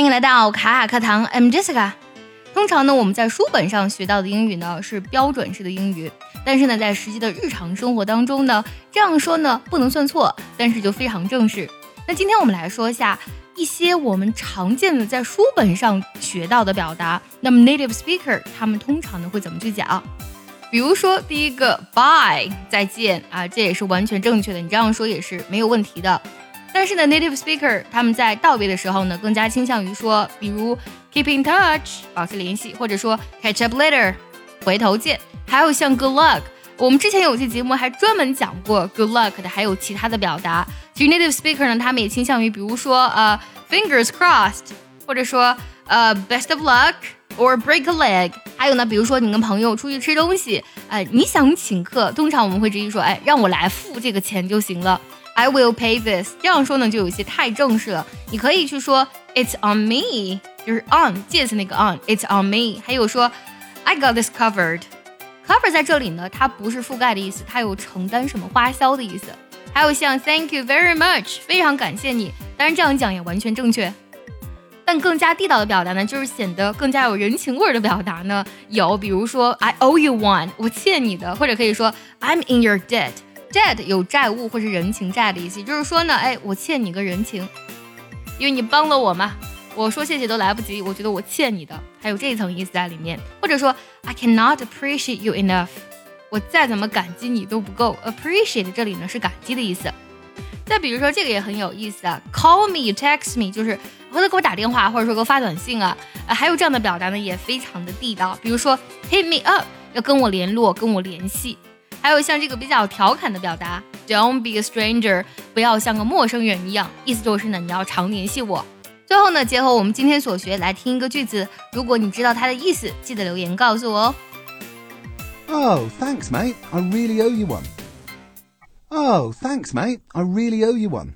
欢迎来到卡卡课堂，I'm Jessica。通常呢，我们在书本上学到的英语呢是标准式的英语，但是呢，在实际的日常生活当中呢，这样说呢不能算错，但是就非常正式。那今天我们来说一下一些我们常见的在书本上学到的表达。那么 native speaker 他们通常呢会怎么去讲？比如说第一个 bye 再见啊，这也是完全正确的，你这样说也是没有问题的。但是呢，native speaker 他们在道别的时候呢，更加倾向于说，比如 keep in touch 保持联系，或者说 catch up later 回头见。还有像 good luck，我们之前有期节目还专门讲过 good luck 的，还有其他的表达。其实 native speaker 呢，他们也倾向于，比如说呃 fingers crossed，或者说呃 best of luck or break a leg。还有呢，比如说你跟朋友出去吃东西，哎，你想请客，通常我们会直接说，哎，让我来付这个钱就行了。I will pay this。这样说呢，就有些太正式了。你可以去说 It's on me，就是 on 介词那个 on。It's on me。还有说 I got this covered。cover 在这里呢，它不是覆盖的意思，它有承担什么花销的意思。还有像 Thank you very much，非常感谢你。当然这样讲也完全正确。但更加地道的表达呢，就是显得更加有人情味儿的表达呢，有比如说 I owe you one，我欠你的，或者可以说 I'm in your debt。Debt 有债务或是人情债的意思，就是说呢，哎，我欠你个人情，因为你帮了我嘛，我说谢谢都来不及，我觉得我欠你的，还有这一层意思在里面。或者说 I cannot appreciate you enough，我再怎么感激你都不够。appreciate 这里呢是感激的意思。再比如说这个也很有意思啊，call me，text me，就是回头给我打电话或者说给我发短信啊，还有这样的表达呢也非常的地道。比如说 hit me up，要跟我联络，跟我联系。还有像这个比较调侃的表达，Don't be a stranger，不要像个陌生人一样，意思就是呢，你要常联系我。最后呢，结合我们今天所学来听一个句子，如果你知道它的意思，记得留言告诉我哦。Oh, thanks, mate. I really owe you one. Oh, thanks, mate. I really owe you one.